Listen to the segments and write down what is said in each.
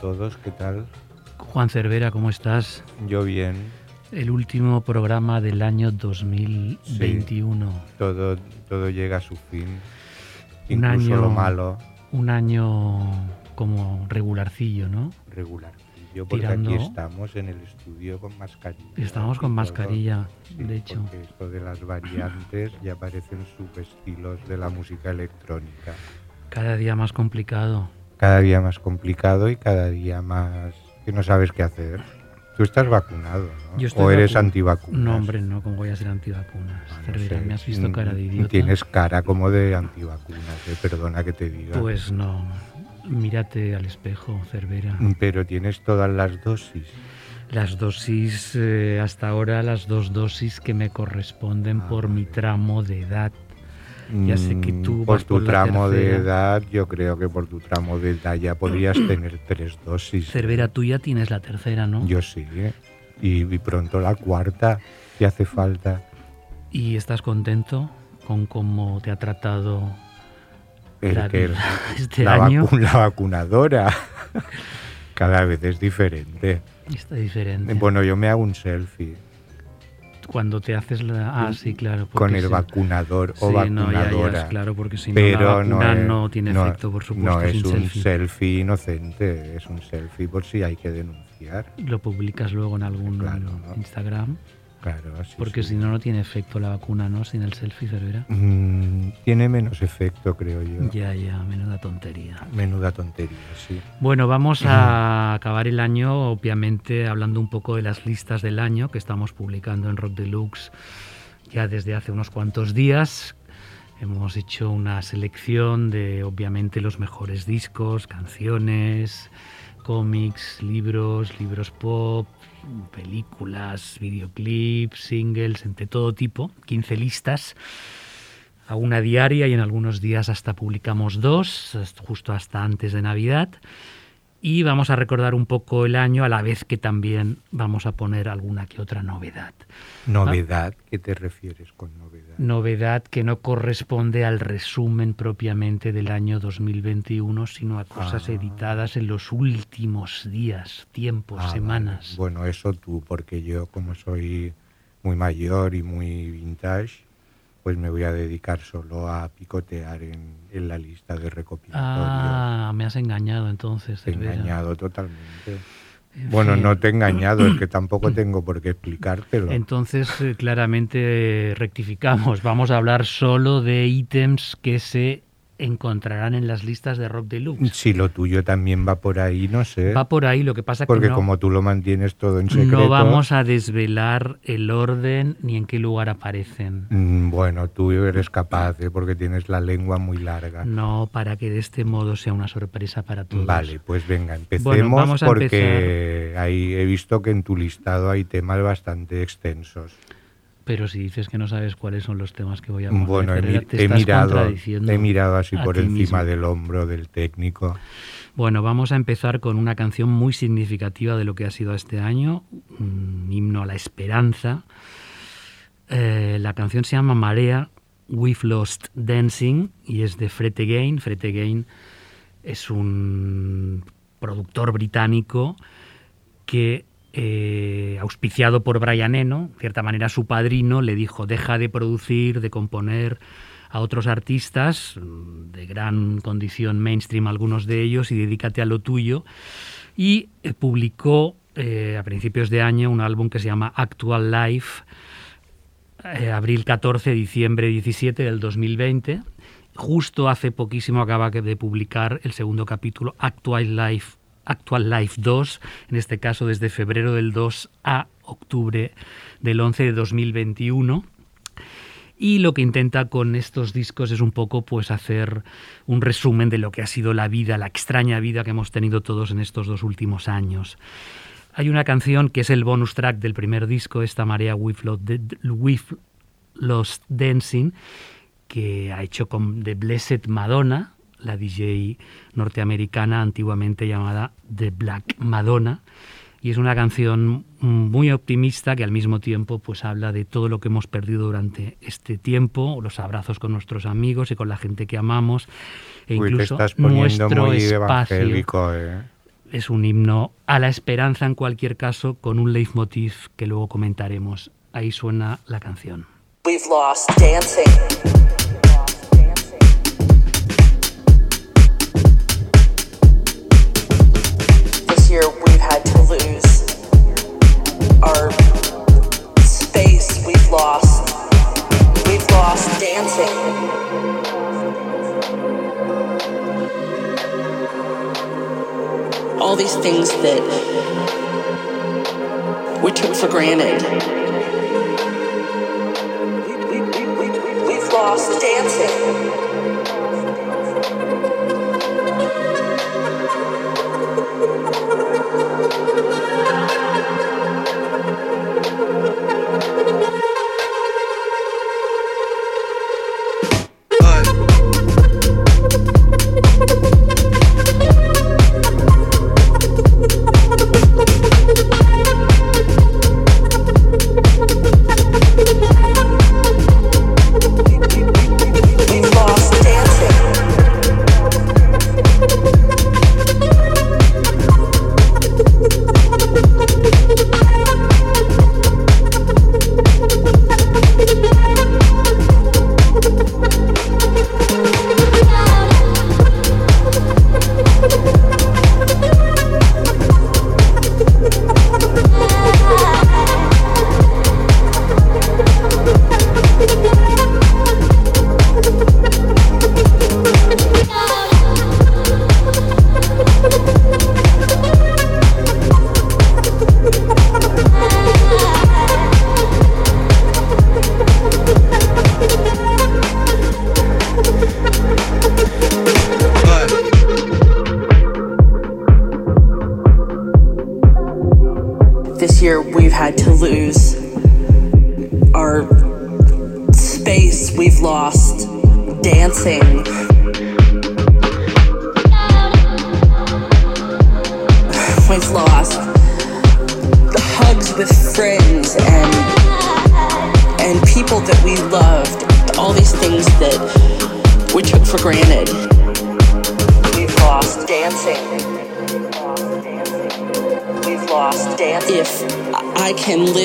Todos, ¿qué tal? Juan Cervera, ¿cómo estás? Yo bien. El último programa del año 2021. Todo, todo llega a su fin. Un Incluso año- lo malo, Un año como regularcillo, ¿no? regular. Yo porque Tirando- aquí estamos en el estudio con mascarilla. Estamos con mascarilla, Sí, de hecho. Porque esto de las variantes ya parecen subestilos de la música electrónica. Cada día más complicado. Cada día más complicado y cada día más que no sabes qué hacer. Tú estás vacunado, ¿no? Yo estoy o eres vacu- antivacunas. No, hombre, no, como voy a ser antivacunas. Ah, no Cervera, sé, me has visto mm, cara de idiota. Tienes cara como de antivacunas, eh, perdona que te diga. Pues no. Mírate al espejo, Cervera. Pero tienes todas las dosis. Las dosis, eh, hasta ahora, las dos dosis que me corresponden Ah, por mi tramo de edad. Ya sé que Mm, tú Por vas tu por la tramo de edad, yo creo que por tu tramo de edad ya podrías tener tres dosis. Cervera, tú ya tienes la tercera, ¿no? Yo sí, ¿eh? y, y pronto la cuarta, si hace falta. ¿Y estás contento con cómo te ha tratado El la vida este la, año? vacu- la vacunadora. Cada vez es diferente. Está diferente. Bueno, yo me hago un selfie Cuando te haces la... Ah, sí, claro. con el sí. vacunador o Sí, no, ya, vacunadora. ya, claro, porque si no pero la vacuna es- no, tiene no- efecto, por supuesto, No es un selfie. selfie inocente, es un selfie por si hay que denunciar. Lo publicas luego en algún Claro. Instagram, Claro, porque sí. si no, no tiene efecto la vacuna, ¿no? Sin el selfie, Cervera. Mm, tiene menos efecto, creo yo. Ya, ya, menuda tontería. Menuda tontería, sí. Bueno, vamos a acabar el año, obviamente, hablando un poco de las listas del año que estamos publicando en Rock Deluxe ya desde hace unos cuantos días. Hemos hecho una selección de, obviamente, los mejores discos, canciones, cómics, libros, libros pop, películas, videoclips, singles, entre todo tipo, 15 listas a una diaria y en algunos días hasta publicamos dos, justo hasta antes de Navidad. Y vamos a recordar un poco el año a la vez que también vamos a poner alguna que otra novedad. Novedad, ¿qué te refieres con novedad? Novedad que no corresponde al resumen propiamente del año 2021, sino a cosas Ah. editadas en los últimos días, tiempos, Ah, vale. semanas. Bueno, eso tú, porque yo como soy muy mayor y muy vintage, pues me voy a dedicar solo a picotear en, en la lista de recopilatorios. Ah, me has engañado entonces. Te he engañado totalmente. En Bueno, fin. no te he engañado, es que tampoco tengo por qué explicártelo. Entonces, eh, claramente rectificamos. Vamos a hablar solo de ítems que se encontrarán en las listas de Rock Deluxe. Si lo tuyo también va por ahí, no sé. Va por ahí, lo que pasa porque que no, como tú lo mantienes todo en secreto. no vamos a desvelar el orden ni en qué lugar aparecen. Mm, Bueno, tú eres capaz, ¿eh? porque tienes la lengua muy larga. No para que de este modo sea una sorpresa para todos. Vale, pues venga, empecemos Bueno, vamos a porque ahí he visto que en tu listado hay temas bastante extensos. Pero si dices que no sabes cuáles son los temas que voy a poner, Bueno, he, te he mirado, he mirado así por encima mismo. del hombro del técnico. Bueno, vamos a empezar con una canción muy significativa de lo que ha sido este año, un himno a la esperanza. Eh, la canción se llama Marea, We've Lost Dancing y es de Fred Again. Fred Again es un productor británico que, eh, auspiciado por Brian Eno, de cierta manera su padrino, le dijo, deja de producir, de componer a otros artistas de gran condición mainstream, algunos de ellos, y dedícate a lo tuyo. Y eh, publicó eh, a principios de año un álbum que se llama Actual Life, abril 14, diciembre 17 del 2020. Justo hace poquísimo acaba de publicar el segundo capítulo, Actual Life, Actual Life 2, en este caso desde febrero del 2 a octubre del 11 de 2021. y lo que intenta con estos discos es un poco pues hacer un resumen de lo que ha sido la vida, la extraña vida que hemos tenido todos en estos dos últimos años. Hay una canción que es el bonus track del primer disco, esta María With Lost Dancing, que ha hecho con The Blessed Madonna, la DJ norteamericana antiguamente llamada The Black Madonna y es una canción muy optimista que al mismo tiempo pues habla de todo lo que hemos perdido durante este tiempo, los abrazos con nuestros amigos y con la gente que amamos e incluso nuestro espacio. ¿eh? Es un himno a la esperanza en cualquier caso con un leitmotiv que luego comentaremos. Ahí suena la canción. We've lost dancing.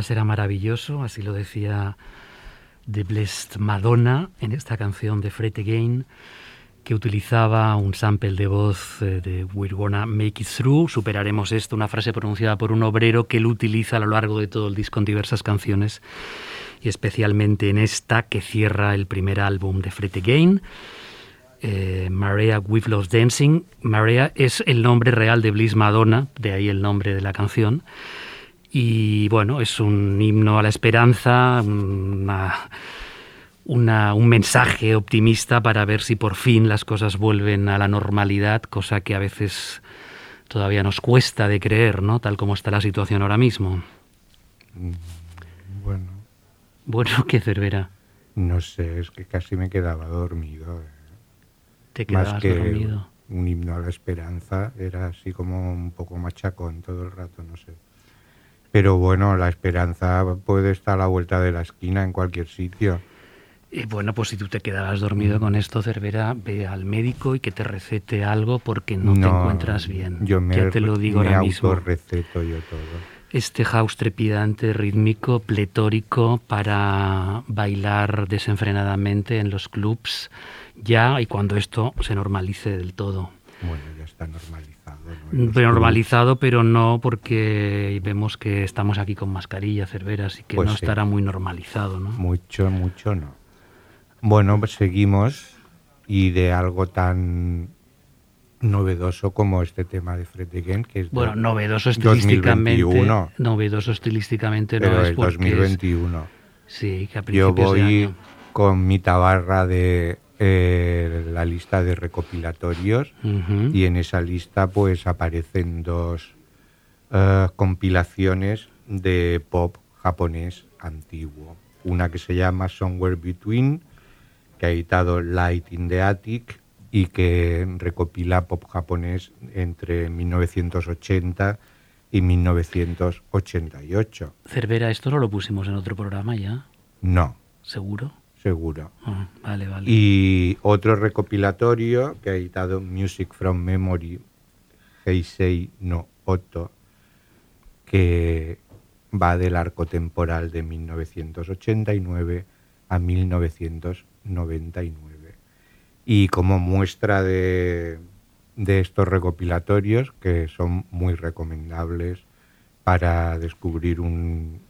Vendrá será maravilloso, así lo decía The Blessed Madonna en esta canción de Fred Again, que utilizaba un sample de voz eh, de We're Gonna Make It Through. Superaremos esto, una frase pronunciada por un obrero que lo utiliza a lo largo de todo el disco en diversas canciones, y especialmente en esta que cierra el primer álbum de Fred Again. Eh, Maria With Dancing. Maria es el nombre real de Bliss Madonna, de ahí el nombre de la canción. Y bueno, es un himno a la esperanza, una, un mensaje optimista para ver si por fin las cosas vuelven a la normalidad, cosa que a veces todavía nos cuesta de creer, ¿no? Tal como está la situación ahora mismo. Mm, bueno. Bueno, ¿qué Cervera? No sé, es que casi me quedaba dormido. Eh. Te quedabas Más que dormido. Un himno a la esperanza, era así como un poco machacón todo el rato, no sé. Pero bueno, la esperanza puede estar a la vuelta de la esquina en cualquier sitio. Y bueno, pues si tú te quedabas dormido con esto, Cervera, ve al médico y que te recete algo porque no, te encuentras bien. Yo me, ya te lo digo ahora mismo. receto yo todo. Este house trepidante, rítmico, pletórico para bailar desenfrenadamente en los clubs ya y cuando esto se normalice del todo. Bueno, ya está normalizado. Normalizado, pero no porque vemos que estamos aquí con mascarilla, Cervera, así que Pues no sí. estará muy normalizado, ¿no? Mucho, mucho no. Bueno, pues seguimos y de algo tan novedoso como este tema de Fred Again, que es Bueno, novedoso estilísticamente. 2021, Novedoso estilísticamente no es el porque 2021. es- sí, que a Yo de voy año. con mi tabarra de eh, la lista de recopilatorios y en esa lista pues aparecen dos eh, compilaciones de pop japonés antiguo. Una que se llama Somewhere Between, que ha editado Light in the Attic y que recopila pop japonés entre 1980 y 1988. Cervera, esto no lo pusimos en otro programa ya, No, seguro. Seguro. Ah, vale, vale. Y otro recopilatorio que ha editado Music from Memory Heisei no Oto, que va del arco temporal de 1989 a 1999. Y como muestra de, de estos recopilatorios, que son muy recomendables para descubrir un,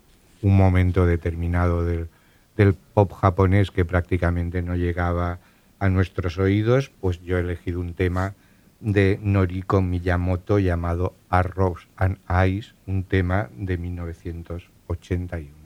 un momento determinado del, del pop japonés que prácticamente no llegaba a nuestros oídos, pues yo he elegido un tema de Noriko Miyamoto llamado Arrows and Eyes, un tema de 1981.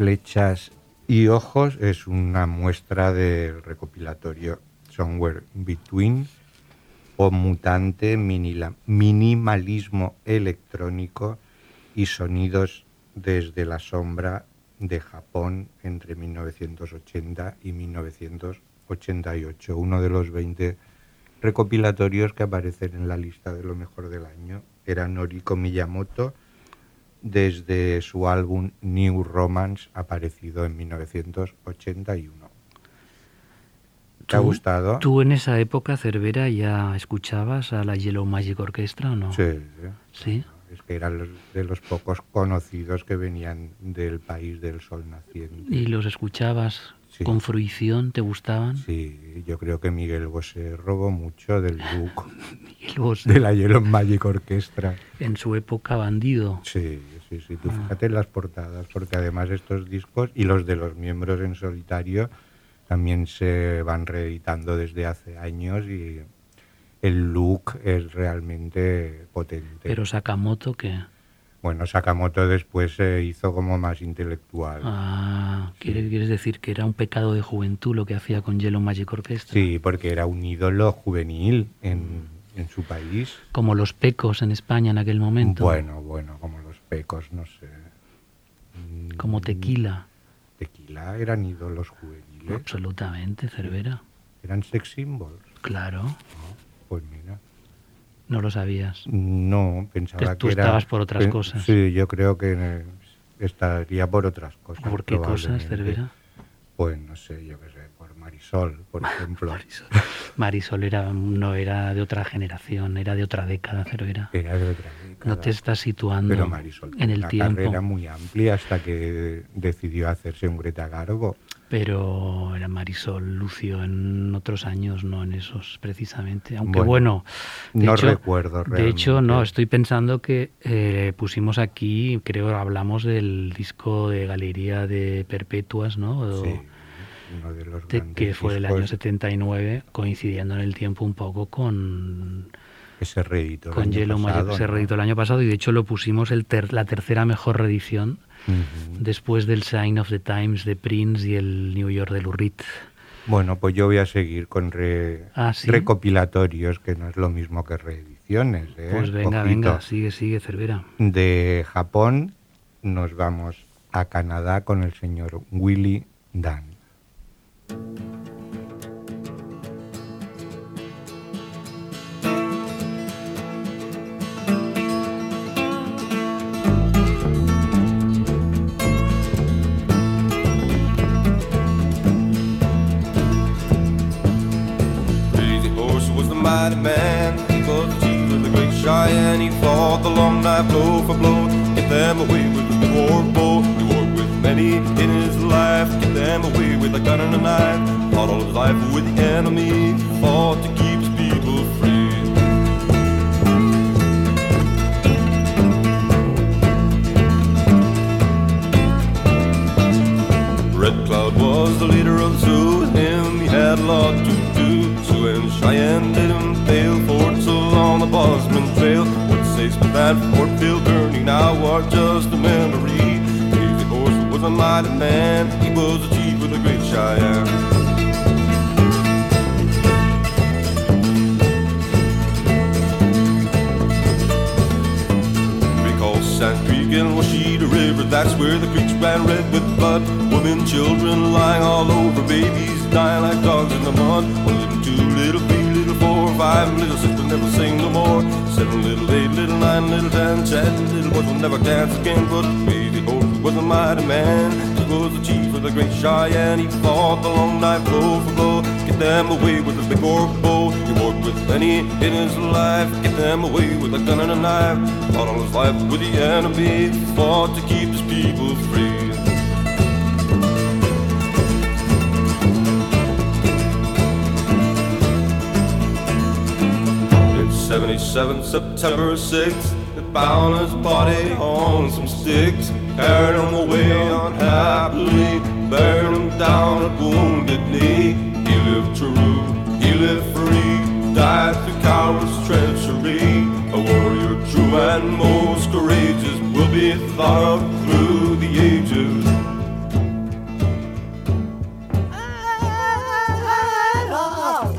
Flechas y ojos es una muestra del recopilatorio Somewhere Between o mutante minimalismo electrónico y sonidos desde la sombra de Japón entre 1980 y 1988, uno de los 20 recopilatorios que aparecen en la lista de lo mejor del año. Era Noriko Miyamoto desde su álbum New Romance aparecido en 1981. ¿Te ha ¿Tú- gustado? ¿Tú en esa época, Cervera, ya escuchabas a la Yellow Magic Orchestra o no? Sí, ¿Sí? es que eran los- de los pocos conocidos que venían del país del sol naciente. ¿Y los escuchabas Sí. con fruición? ¿Te gustaban? Sí, yo creo que Miguel Bosé robó mucho del look Miguel Bosé, de la Yellow Magic Orchestra. en su época bandido. Sí, sí, sí. Ah. Tú fíjate en las portadas, porque además estos discos y los de los miembros en solitario también se van reeditando desde hace años y el look es realmente potente. Pero Sakamoto, que Bueno, Sakamoto después se hizo como más intelectual. ah, ¿quieres, quieres decir que era un pecado de juventud lo que hacía con Yellow Magic Orchestra? Sí, porque era un ídolo juvenil en, en su país. Como los pecos en España en aquel momento. Bueno, bueno, como los pecos, no sé. Mm, Como tequila. Tequila eran ídolos juveniles. Absolutamente, Cervera. Eran sex symbols. Claro, Pues mira. No lo sabías. No, pensaba tú que era... estabas por otras cosas. Sí, yo creo que estaría por otras cosas. ¿Por qué cosas. Cervera? Pues no sé, yo qué sé, por Marisol, por ejemplo. Marisol, Marisol era, no era de otra generación, era de otra década, Cervera. Era de otra década. No te estás situando Pero Marisol en el una tiempo. carrera muy amplia hasta que decidió hacerse un Greta Garbo. Pero era Marisol Lucio en otros años, no en esos precisamente. Aunque bueno, no hecho- recuerdo De hecho, no, realmente. estoy pensando que eh, pusimos aquí, creo hablamos del disco de Galería de Perpetuas, ¿no? O- Sí, uno de los de- que fue del año discos 79, coincidiendo en el tiempo un poco con, que se reeditó el con año pasado, que se ¿no? reeditó el año pasado y de hecho lo pusimos el ter- la tercera mejor reedición Después del Sign of the Times de Prince y el New York de Lurid. Bueno, pues yo voy a seguir con re- Ah, ¿sí? recopilatorios, que no es lo mismo que reediciones. ¿eh? Pues venga, venga, sigue, sigue, Cervera. De Japón nos vamos a Canadá con el señor Willy Dan. Mighty man. He was the chief of the great Cheyenne. He fought the long knife blow for blow. Get them away with the war bow. He worked with many in his life. Get them away with a gun and a knife. Fought all his life with the enemy. Fought to keep his people free. Red Cloud was the leader of the Sioux, and him he had a lot to do. And Cheyenne didn't fail, Fort so on the Bosman Trail. What says but that Fort Bill burning now are just a memory. Crazy Horse was a mighty man, he was the chief of the great Cheyenne. Sand Creek and Washita River. That's where the creeks ran red with blood. Women, children lying all over, babies dying like dogs in the mud. One little, two little, three little, four, five little sister never sing no more. Seven little, eight little, nine little, ten, ten little boys will never dance again. But Crazy Horse was a mighty man. He was the chief of the great Cheyenne. He fought the long knife blow for blow. Get them away with a big orc bow. He worked with many in his life. Get them away with a gun and a knife. Fought all his life with the enemy. Fought to keep his people free. 7th, September 6th. The his body on some sticks. Carried him away unhappily. Buried him down a wounded knee. He lived true, he lived free. Died through coward's treachery. A warrior true and most courageous will be thought of through the ages.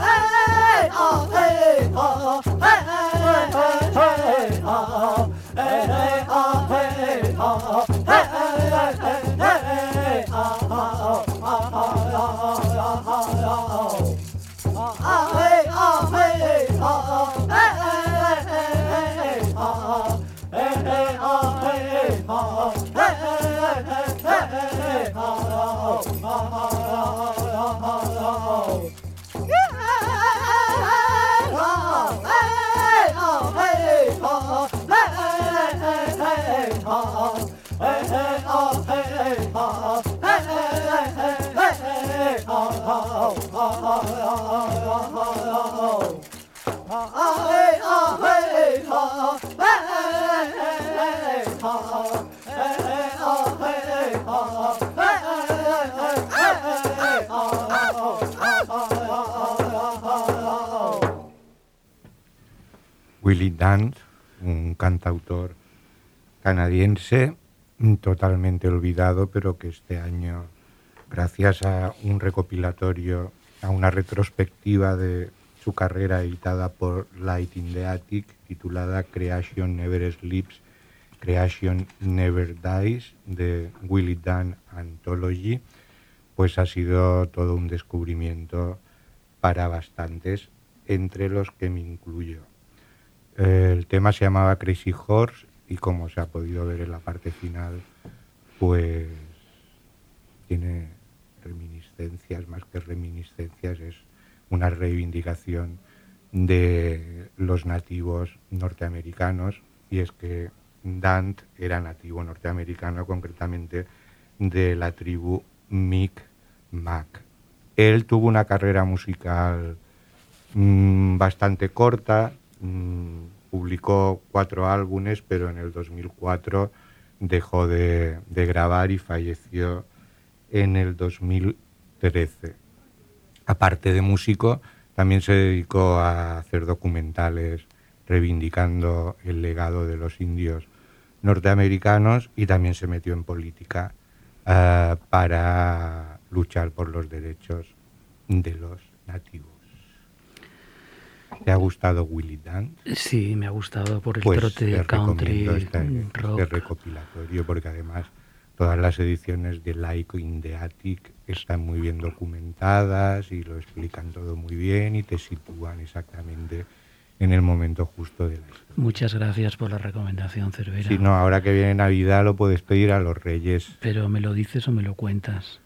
hey, oh, hey, oh, hey, 哎哎哎哎哎哎哎哎！啊啊啊啊啊啊啊！哎哎哎哎哎哎哎哎！啊哎啊嘿啊！哎哎哎哎哎哎哎！啊啊啊啊啊啊啊！啊嘿啊嘿啊！哎哎哎哎哎！Willie Dant, un cantautor canadiense totalmente olvidado, pero que este año, gracias a un recopilatorio, a una retrospectiva de su carrera editada por Light in the Attic, titulada Creation Never Sleeps, Creation Never Dies, de Willie Dunn Anthology, pues ha sido todo un descubrimiento para bastantes, entre los que me incluyo. El tema se llamaba Crazy Horse y como se ha podido ver en la parte final, pues tiene reminiscencias, más que reminiscencias, es una reivindicación de los nativos norteamericanos y es que Dant era nativo norteamericano, concretamente de la tribu Mi'kmaq. Él tuvo una carrera musical mmm, bastante corta, mmm, publicó cuatro álbumes, pero en el 2004 dejó de, de grabar y falleció en el 2013. Aparte de músico, también se dedicó a hacer documentales reivindicando el legado de los indios norteamericanos y también se metió en política uh, para luchar por los derechos de los nativos. ¿Te ha gustado Willy Dan? Sí, me ha gustado por el Pues trote te country recomiendo este, rock. este recopilatorio porque además todas las ediciones de Laico in the Attic están muy bien documentadas y lo explican todo muy bien y te sitúan exactamente en el momento justo de la historia. Muchas gracias por la recomendación, Cervera. Si no, ahora que viene Navidad lo puedes pedir a los Reyes. Pero me lo dices o me lo cuentas.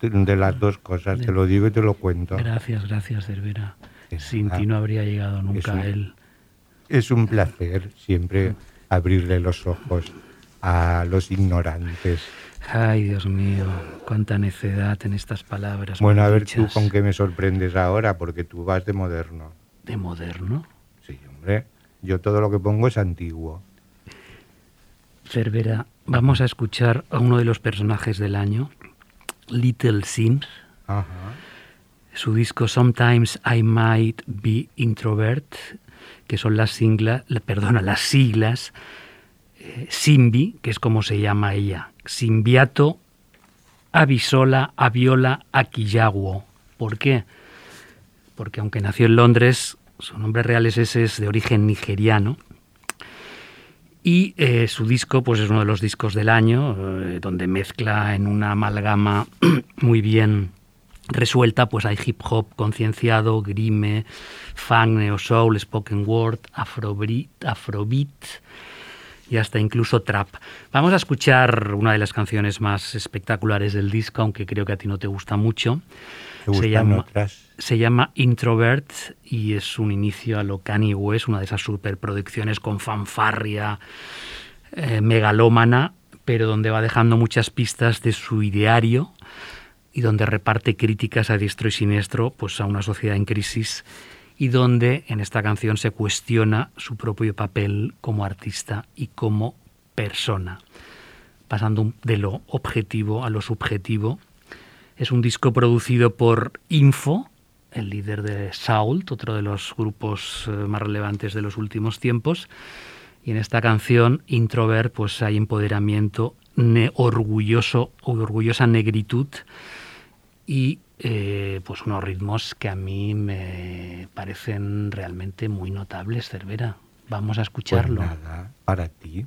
De las dos cosas, te lo digo y te lo cuento. Gracias, gracias, Cervera. Es Sin ti no habría llegado nunca un- a él. Es un placer siempre abrirle los ojos a los ignorantes. Ay, Dios mío, cuánta necedad en estas palabras. Bueno, a ver tú dichas. con qué me sorprendes ahora, porque tú vas de moderno. ¿De moderno? Sí, hombre. Yo todo lo que pongo es antiguo. Cervera, vamos a escuchar a uno de los personajes del año, Little Sims. Ajá. Su disco Sometimes I Might Be Introvert, que son las siglas, la- perdona, las siglas eh, Simbi, que es como se llama ella, Simbiato Abisola Aviola Akiyaguo. ¿Por qué? Porque aunque nació en Londres, su nombre real es ese, es de origen nigeriano. Y eh, su disco, pues es uno de los discos del año, eh, donde mezcla en una amalgama muy bien resuelta, pues hay hip hop concienciado, grime, funk, neo soul, spoken word, afrobeat, afrobeat y hasta incluso trap. Vamos a escuchar una de las canciones más espectaculares del disco, aunque creo que a ti no te gusta mucho. ¿Te gustan Se llama, otras? se llama Introvert y es un inicio a lo Kanye West, una de esas superproducciones con fanfarria eh, megalómana, pero donde va dejando muchas pistas de su ideario y donde reparte críticas a diestro y siniestro pues, a una sociedad en crisis y donde en esta canción se cuestiona su propio papel como artista y como persona, pasando de lo objetivo a lo subjetivo. Es un disco producido por Info, el líder de Sault, otro de los grupos eh, más relevantes de los últimos tiempos. Y en esta canción, Introvert, pues hay empoderamiento, ne- orgulloso, orgullosa negritud y eh, pues unos ritmos que a mí me parecen realmente muy notables, Cervera. Vamos a Pues escucharlo. nada, para ti.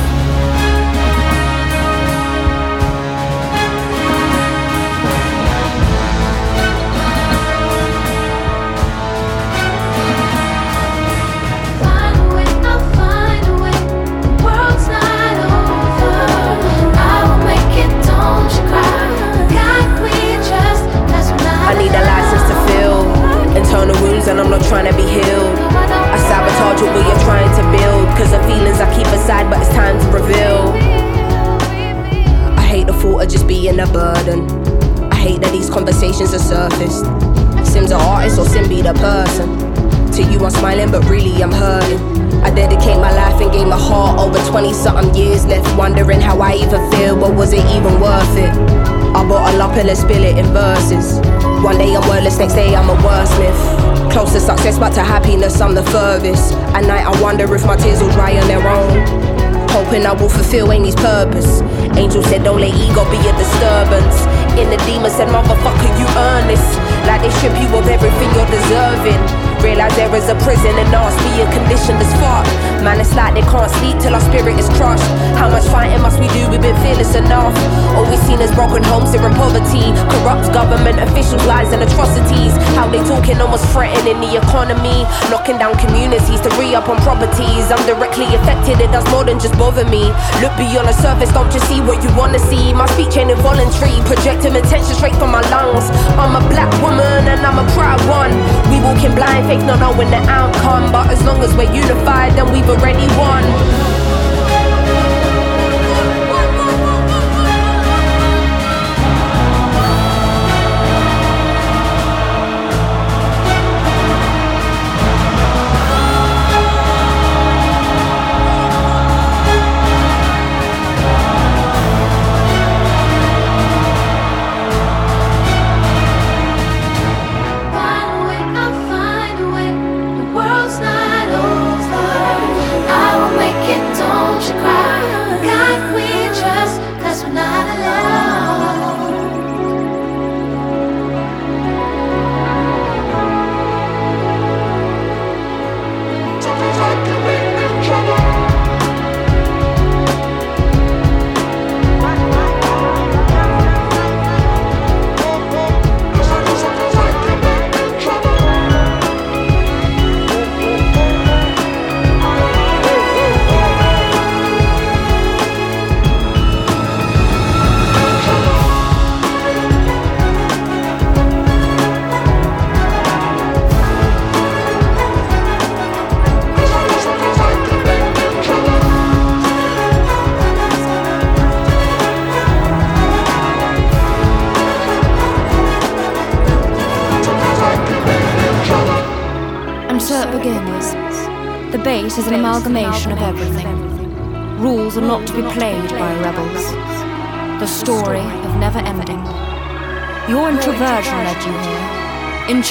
I even feel, but was it even worth it? I bottle up and let's spill it in verses. One day I'm wordless, next day I'm a wordsmith. Close to success, but to happiness I'm the furthest. At night I wonder if my tears will dry on their own. Hoping I will fulfill Amy's purpose. Angel said, don't let ego be a disturbance. In the demon said, motherfucker, you earn this. Like they strip you of everything you're deserving. Realize there is a prison and ask being conditioned as fuck. Man, it's like they can't sleep till our spirit is crushed. How much fighting must we do? We've been fearless enough. All we've seen is broken homes here in poverty. Corrupt government officials, lies and atrocities. How they talking almost threatening the economy. Knocking down communities to re up on properties. I'm directly affected, it does more than just bother me. Look beyond the surface, don't just see what you wanna see. My speech ain't involuntary, projecting attention straight from my lungs. I'm a black woman and I'm a proud one. We walking blind, fake not knowing the outcome. But as long as we're unified, then we've already won.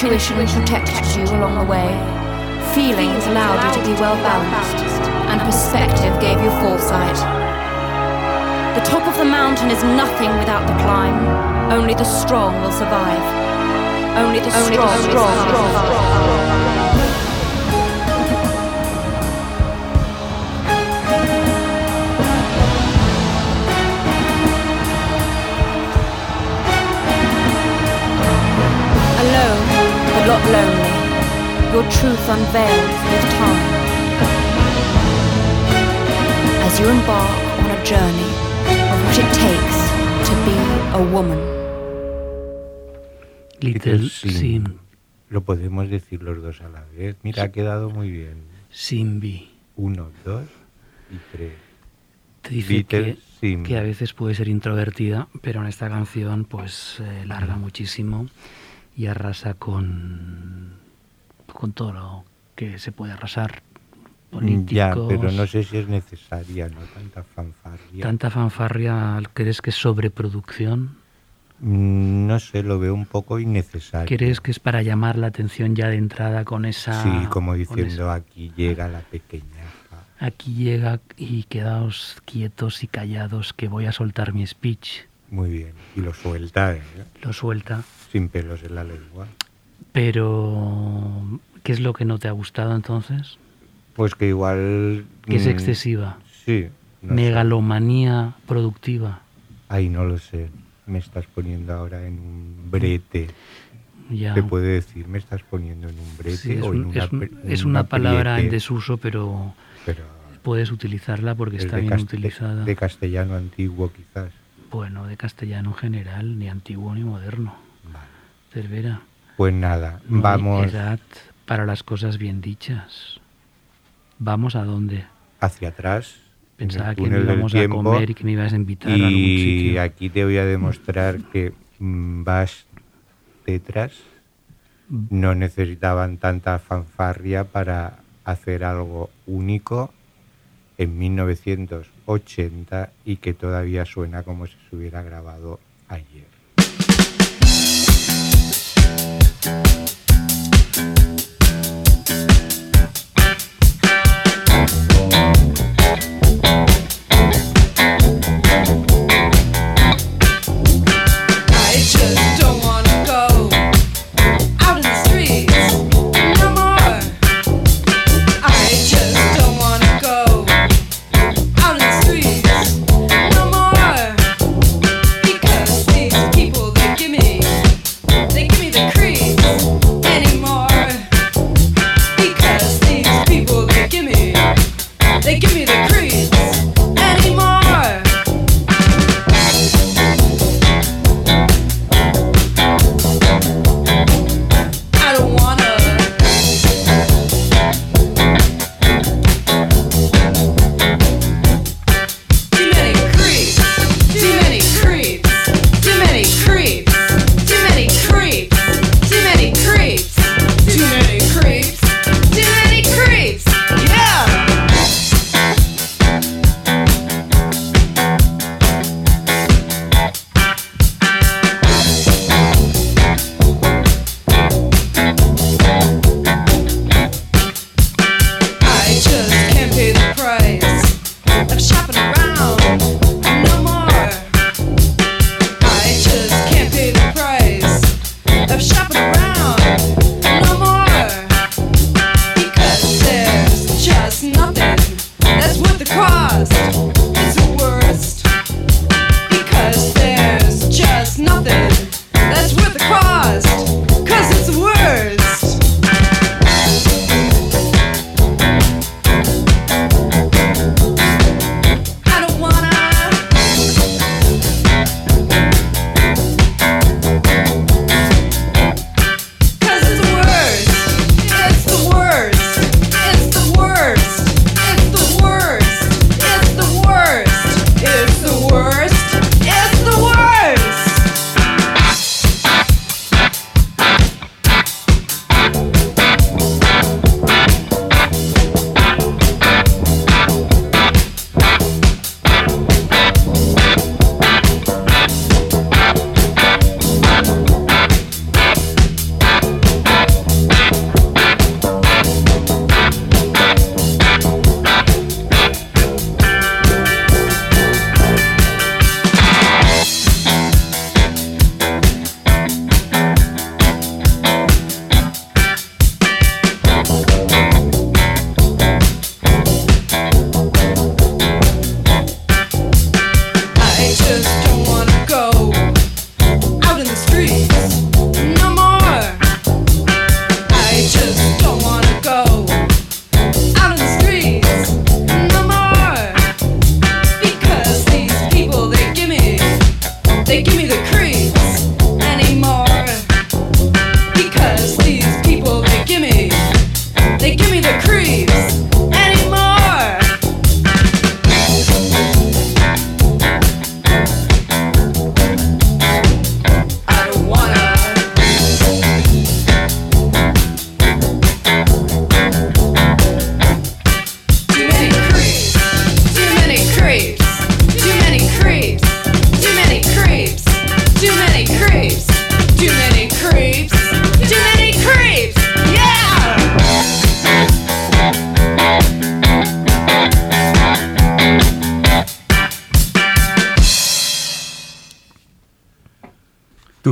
Intuition protected you along the way. Feelings allowed you to be well balanced. And perspective gave you foresight. The top of the mountain is nothing without the climb. Only the strong will survive. Only the strong, strong, strong. Your truth unveiled with time. As you embark on a journey of what it takes to be a woman. Little Sim. Lo podemos decir los dos a la vez. Mira, ha quedado muy bien. Simbi. Uno, dos y tres. dice que, que a veces puede ser introvertida, pero en esta canción pues eh, larga muchísimo y arrasa con, con todo lo que se puede arrasar. Políticos, Ya, pero no sé si es necesaria, ¿no? Tanta fanfarria. Tanta fanfarria, ¿crees que es sobreproducción? Mm, No sé, lo veo un poco innecesario. ¿Crees que es para llamar la atención ya de entrada con esa... Sí, como diciendo, aquí llega la pequeñaja. Aquí llega y quedaos quietos y callados que voy a soltar mi speech. Muy bien. Y lo suelta, ¿eh? Lo suelta. Sin pelos en la lengua. Pero, ¿qué es lo que no te ha gustado entonces? Pues que igual... Que es mm, excesiva. Sí. no sé. Megalomanía productiva. Ay, no lo sé. Me estás poniendo ahora en un brete. Ya. ¿Te puede decir? ¿Me estás poniendo en un brete Sí, es, o un- en una, es un- es una palabra en desuso, pero Pero puedes utilizarla porque es está bien utilizada. De castellano antiguo, quizás. Bueno, de castellano en general, ni antiguo ni moderno. Cervera. Pues nada, No vamos edad para las cosas bien dichas. ¿Vamos a dónde? hacia atrás. Pensaba que del íbamos a comer y que me ibas a invitar a algún Y sitio. aquí te voy a demostrar que mm, Bash Tetras no necesitaban tanta fanfarria para hacer algo único en 1980 y que todavía suena como si se hubiera grabado ayer.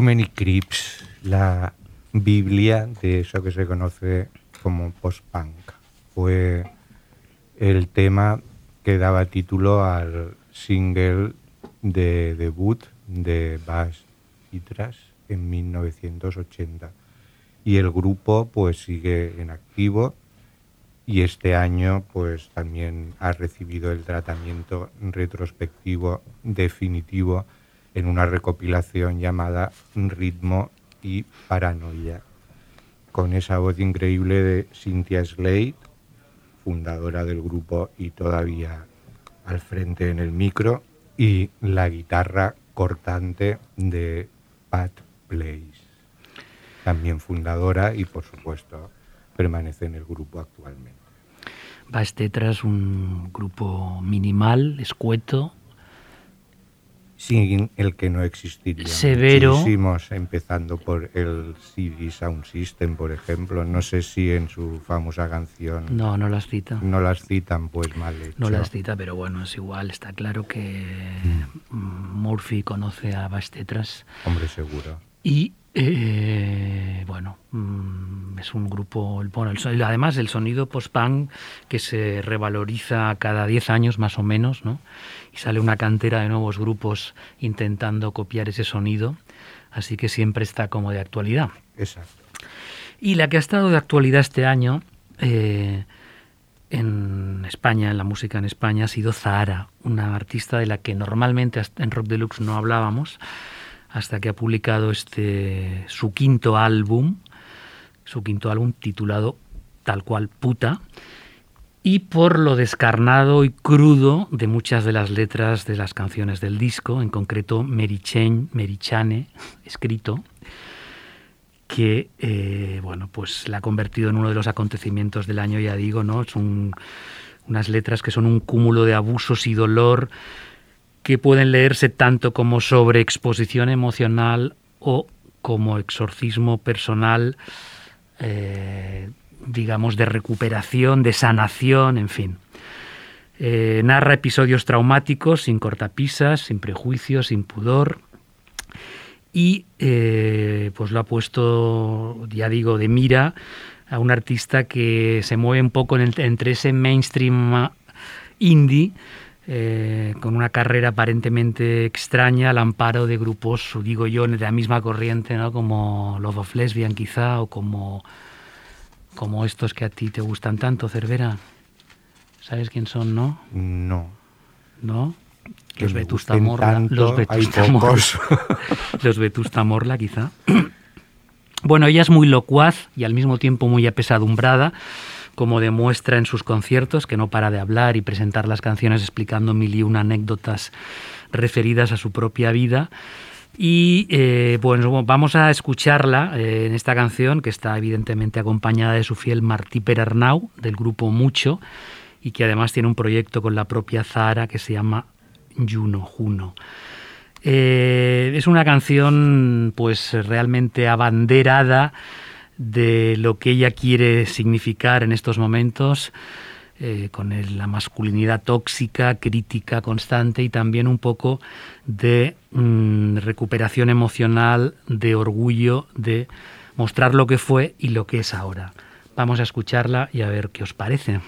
Many Creeps, la Biblia de eso que se conoce como post-punk. Fue el tema que daba título al single de debut de Bass y Tras en 1980. Y el grupo pues sigue en activo y este año pues también ha recibido el tratamiento retrospectivo definitivo en una recopilación llamada Ritmo y Paranoia, con esa voz increíble de Cynthia Slade, fundadora del grupo y todavía al frente en el micro, y la guitarra cortante de Pat Place, también fundadora y por supuesto permanece en el grupo actualmente. Bastetra es un grupo minimal, escueto, sin el que no existiría. Severo. Muchísimos, empezando por el CD Sound System, por ejemplo. No sé si en su famosa canción no, no las cita. no las citan, pues mal hecho. No las cita, pero bueno, es igual. Está claro que mm, Murphy conoce a Bastetras Hombre, seguro. y eh, bueno, mm, es un grupo, bueno, el además el sonido post-punk que se revaloriza cada 10 años más o menos, ¿no? Y sale una cantera de nuevos grupos intentando copiar ese sonido, así que siempre está como de actualidad. Exacto. Y la que ha estado de actualidad este año eh, en España, en la música en España, ha sido Zahara, una artista de la que normalmente en Rock Deluxe no hablábamos, hasta que ha publicado este su quinto álbum, su quinto álbum titulado tal cual Puta, y por lo descarnado y crudo de muchas de las letras de las canciones del disco, en concreto Merichen, Merichane, escrito, que eh, bueno, pues la ha convertido en uno de los acontecimientos del año, ya digo, ¿no? Son unas letras que son un cúmulo de abusos y dolor que pueden leerse tanto como sobre exposición emocional o como exorcismo personal, eh, digamos, de recuperación, de sanación, en fin. Eh, narra episodios traumáticos, sin cortapisas, sin prejuicios, sin pudor. Y eh, pues lo ha puesto, ya digo, de mira a un artista que se mueve un poco entre ese mainstream indie, eh, con una carrera aparentemente extraña al amparo de grupos, digo yo, de la misma corriente, ¿no? como Love of Lesbian quizá, o como, como estos que a ti te gustan tanto, Cervera. ¿Sabes quién son, no? No. ¿No? Que Los me Vetusta gusten Morla. tanto, Los Vetusta Morla. Los Vetusta Morla, quizá. Bueno, ella es muy locuaz y al mismo tiempo muy apesadumbrada, como demuestra en sus conciertos, que no para de hablar y presentar las canciones explicando mil y una anécdotas referidas a su propia vida. Y eh, bueno, vamos a escucharla eh, en esta canción, que está evidentemente acompañada de su fiel Martí Perarnau, del grupo Mucho, y que además tiene un proyecto con la propia Zahara que se llama Juno, Juno. Eh, es una canción pues realmente abanderada de lo que ella quiere significar en estos momentos, eh, con la masculinidad tóxica, crítica constante y también un poco de mm, recuperación emocional, de orgullo, de mostrar lo que fue y lo que es ahora. Vamos a escucharla y a ver qué os parece.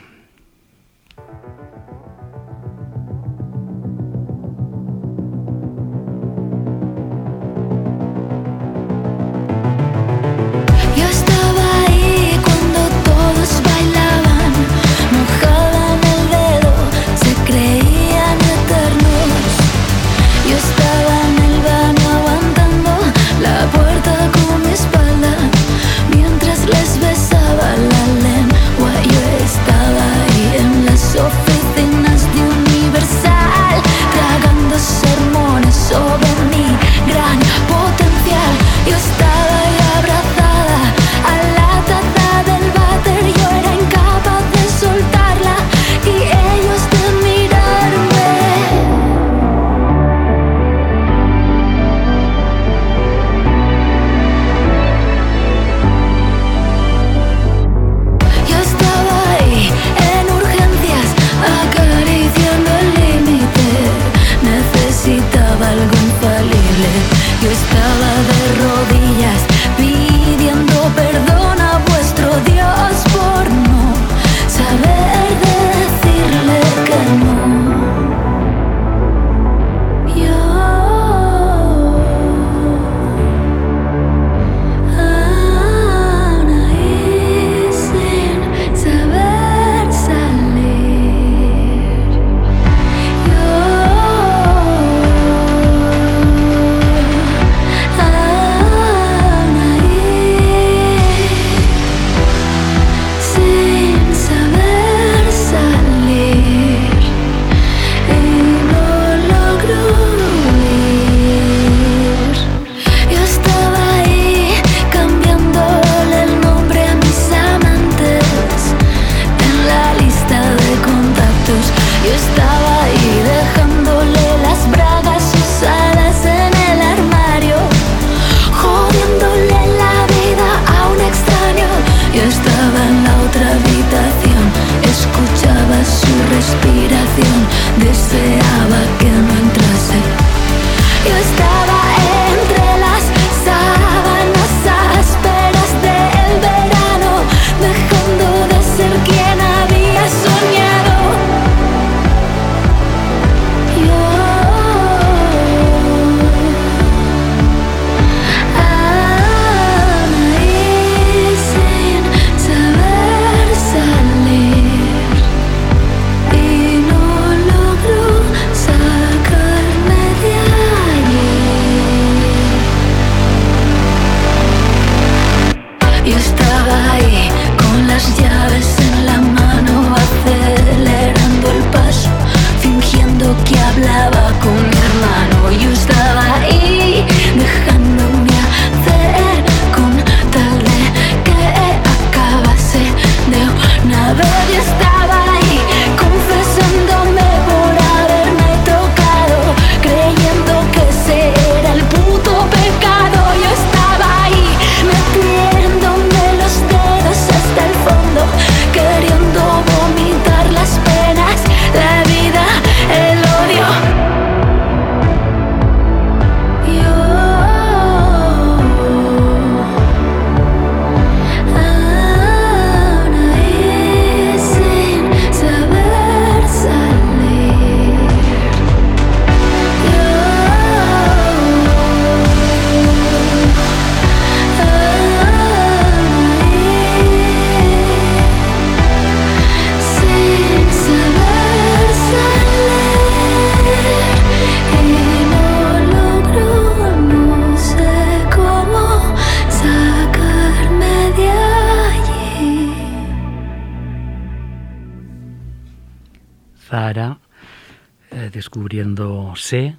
Descubriéndose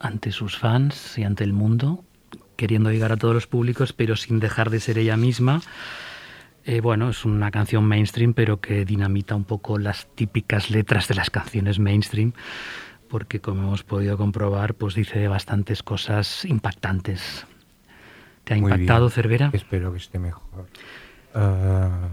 ante sus fans y ante el mundo, queriendo llegar a todos los públicos, pero sin dejar de ser ella misma. Eh, bueno, es una canción mainstream, pero que dinamita un poco las típicas letras de las canciones mainstream, porque como hemos podido comprobar, pues dice bastantes cosas impactantes. ¿Te ha Muy impactado, bien. Cervera? Espero que esté mejor. Ah,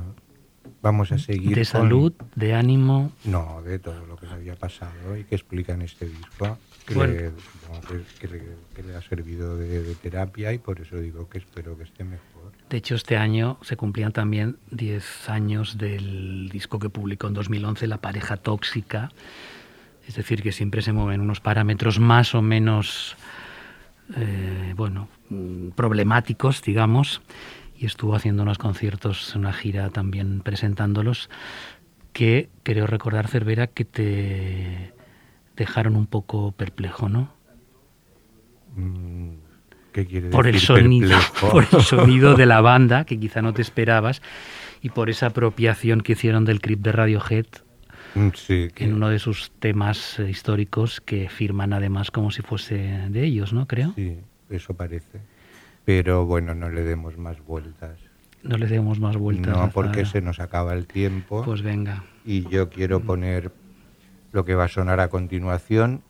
vamos a seguir. De con- salud, de ánimo. No, de todo lo que le había pasado y que explica en este disco. Que, Bueno. le, supongo que, que le, que le ha servido de, de terapia y por eso digo que espero que esté mejor. De hecho, este año se cumplían también 10 años del disco que publicó en 2011, La pareja tóxica. Es decir, que siempre se mueven unos parámetros más o menos, eh, bueno, mm, problemáticos, digamos. Y estuvo haciendo unos conciertos, una gira también presentándolos, que creo recordar, Cervera, que te dejaron un poco perplejo, ¿no? Mm, ¿Qué quiere por el decir sonido, perplejo? por el sonido de la banda que quizá no te esperabas y por esa apropiación que hicieron del clip de Radiohead Mm, Sí, que- en uno de sus temas eh, históricos que firman además como si fuese de ellos, ¿no? Creo. sí, eso parece. Pero bueno, no le demos más vueltas. No le demos más vueltas. No, porque se nos acaba el tiempo. Pues venga. y yo quiero poner lo que va a sonar a continuación,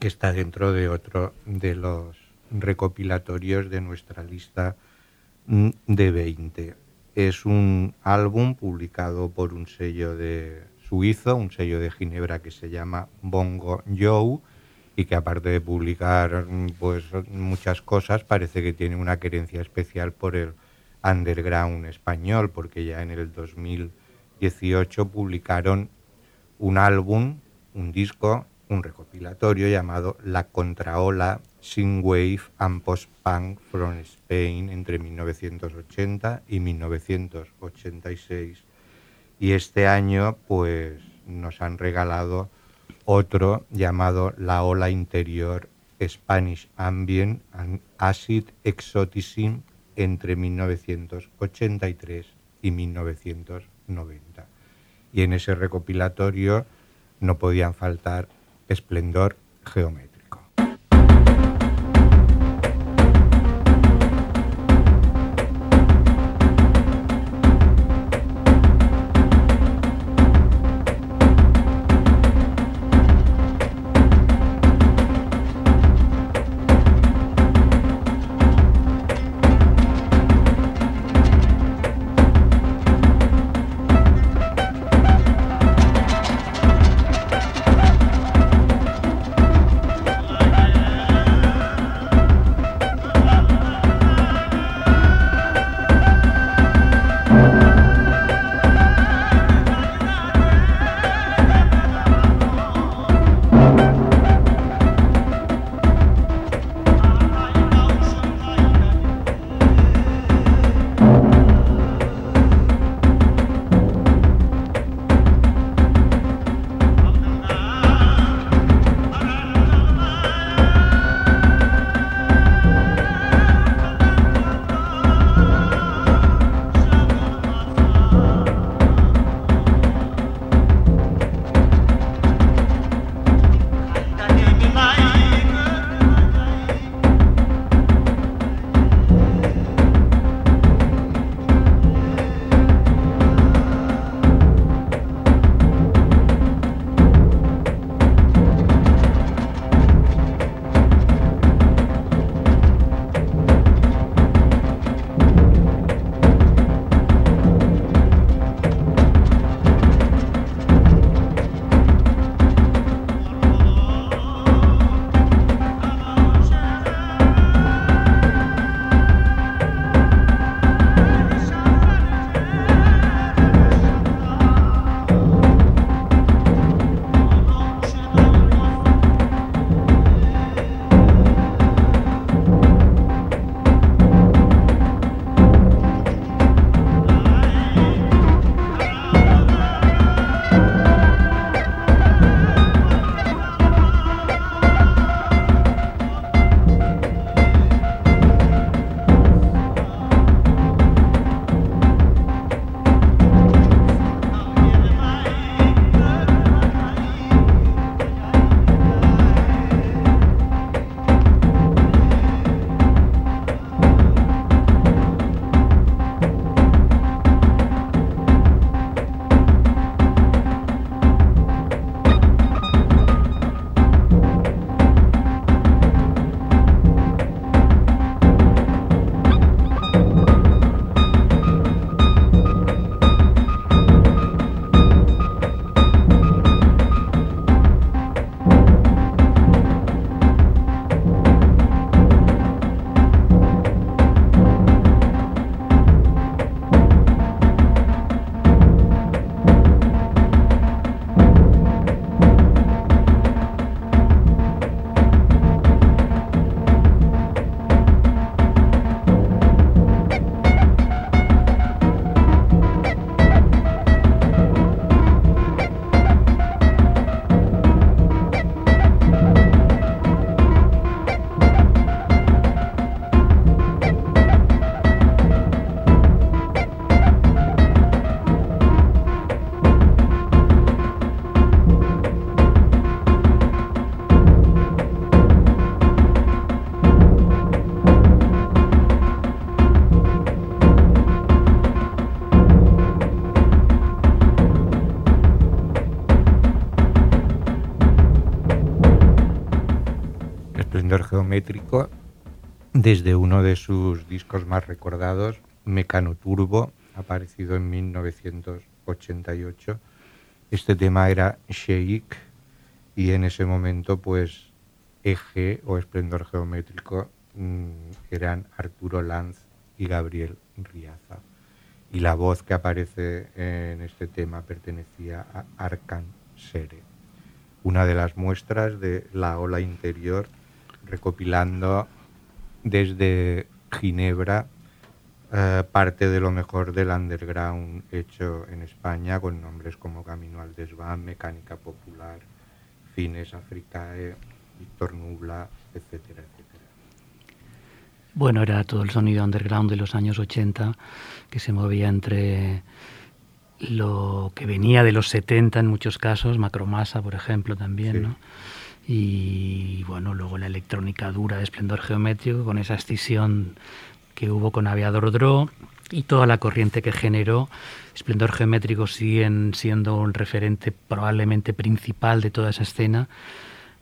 que está dentro de otro de los recopilatorios de nuestra lista mm, de 20. Es un álbum publicado por un sello de suizo, un sello de Ginebra que se llama Bongo Joe y que aparte de publicar mm, pues muchas cosas parece que tiene una querencia especial por el underground español porque ya en el 2018 publicaron un álbum, un disco, un recopilatorio llamado La Contraola Synthwave and Post-Punk from Spain entre 1980 y 1986. Y este año pues nos han regalado otro llamado La Ola Interior Spanish Ambient and Acid Exoticism entre 1983 y 1990. Y en ese recopilatorio no podían faltar esplendor geométrico. Geométrico desde uno de sus discos más recordados, Mecano Turbo, aparecido en 1988. Este tema era Sheik y en ese momento pues eje o esplendor geométrico mm, eran Arturo Lanz y Gabriel Riaza. Y la voz que aparece en este tema pertenecía a Arkan Sere, una de las muestras de la ola interior recopilando desde Ginebra eh, parte de lo mejor del underground hecho en España con nombres como Camino al Desván, Mecánica Popular, Fines Africae, Víctor Nubla, etcétera, etcétera. Bueno, era todo el sonido underground de los años 80 que se movía entre lo que venía de los 70 en muchos casos, Macromasa, por ejemplo, también, Sí. ¿no? Y bueno, luego la electrónica dura de esplendor geométrico con esa escisión que hubo con Aviador Draw y toda la corriente que generó. Esplendor geométrico siguen siendo un referente probablemente principal de toda esa escena,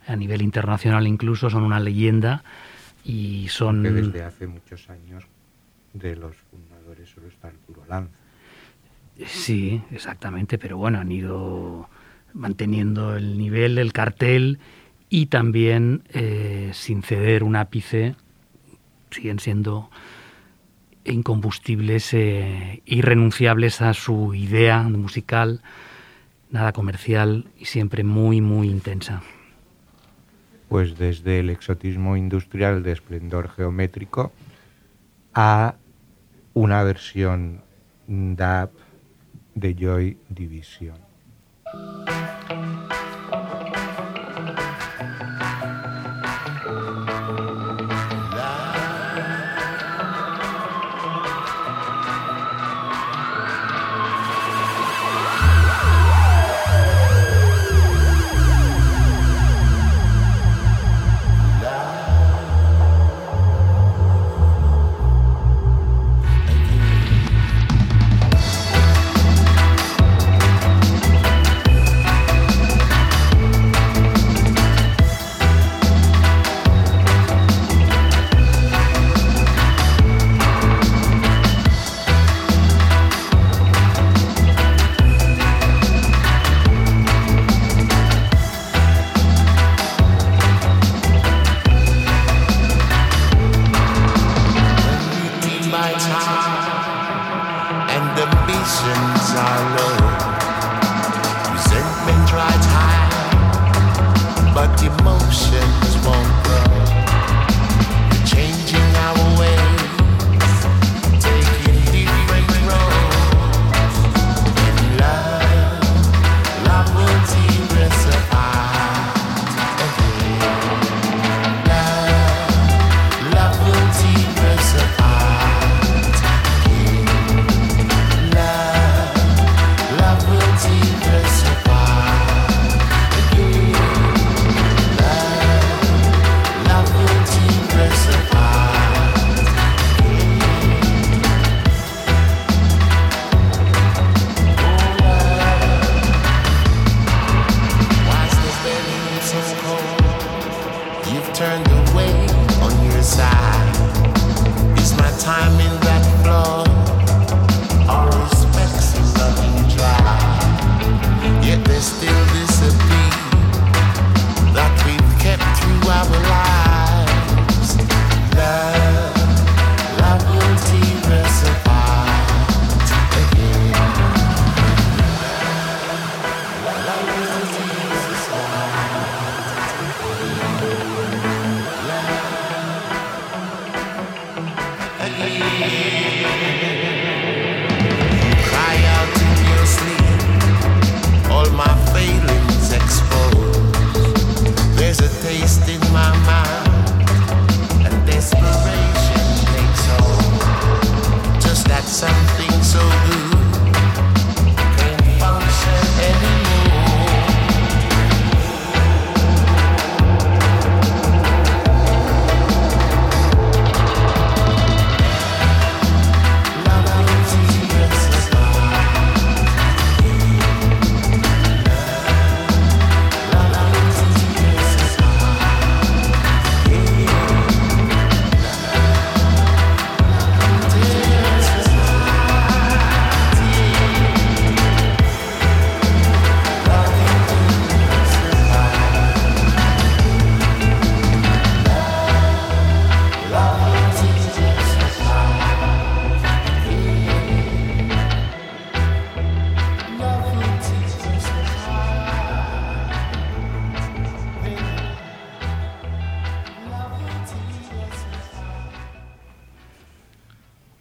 a nivel internacional incluso, son una leyenda y son... Que desde hace muchos años de los fundadores solo está Arturo Lanz. Sí, exactamente, pero bueno, han ido manteniendo el nivel, el cartel y también eh, sin ceder un ápice, siguen siendo incombustibles, eh, irrenunciables a su idea musical, nada comercial y siempre muy, muy intensa. Pues desde el exotismo industrial de esplendor geométrico a una versión DAP de Joy Division.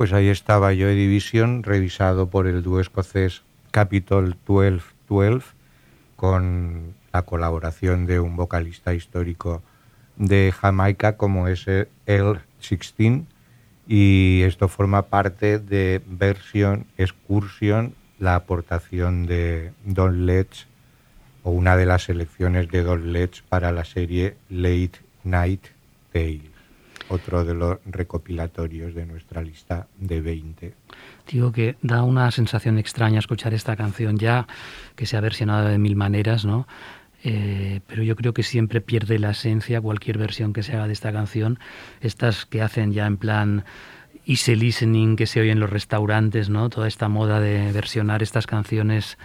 Pues ahí estaba Joy Division, revisado por el dúo escocés Capitol 1212, con la colaboración de un vocalista histórico de Jamaica como es L16 y esto forma parte de Version Excursion, la aportación de Don Letts o una de las selecciones de Don Letts para la serie Late Night Tales, otro de los recopilatorios de nuestra lista de 20. Digo que da una sensación extraña escuchar esta canción ya que se ha versionado de mil maneras, ¿no? Eh, pero yo creo que siempre pierde la esencia cualquier versión que se haga de esta canción. Estas que hacen ya en plan easy listening que se oye en los restaurantes, ¿no? Toda esta moda de versionar estas canciones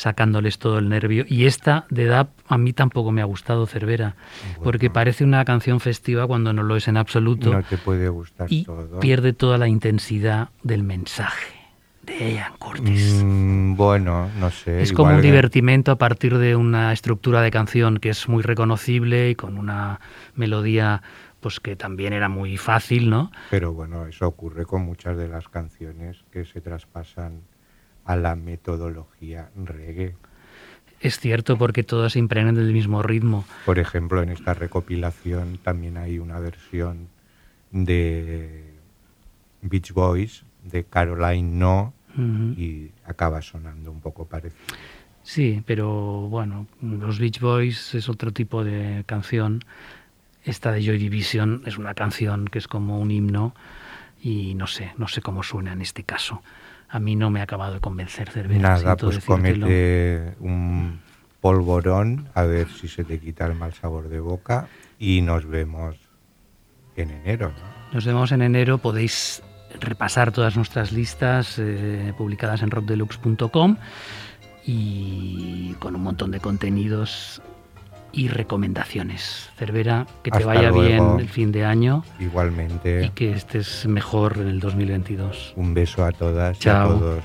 sacándoles todo el nervio. Y esta de DAP a mí tampoco me ha gustado, Cervera, porque parece una canción festiva cuando no lo es en absoluto. No te puede gustar y todo. pierde toda la intensidad del mensaje de Ian Curtis. Mm, bueno, no sé. Es como un que- divertimento a partir de una estructura de canción que es muy reconocible y con una melodía pues que también era muy fácil, ¿no? Pero bueno, eso ocurre con muchas de las canciones que se traspasan a la metodología reggae. Es cierto porque todas se impregnan del mismo ritmo. Por ejemplo, en esta recopilación también hay una versión de Beach Boys, de Caroline No, y acaba sonando un poco parecido. Sí, pero bueno, los Beach Boys es otro tipo de canción. Esta de Joy Division es una canción que es como un himno y no sé, no sé cómo suena en este caso. A mí no me ha acabado de convencer, Cervera. Nada, pues comete un polvorón a ver si se te quita el mal sabor de boca y nos vemos en enero. ¿no? Nos vemos en enero. Podéis repasar todas nuestras listas eh, publicadas en rockdeluxe.com y con un montón de contenidos y recomendaciones. Cervera, que te Hasta vaya luego. bien el fin de año y Igualmente, que estés mejor en el 2022. un beso a todas y a Chao. todos.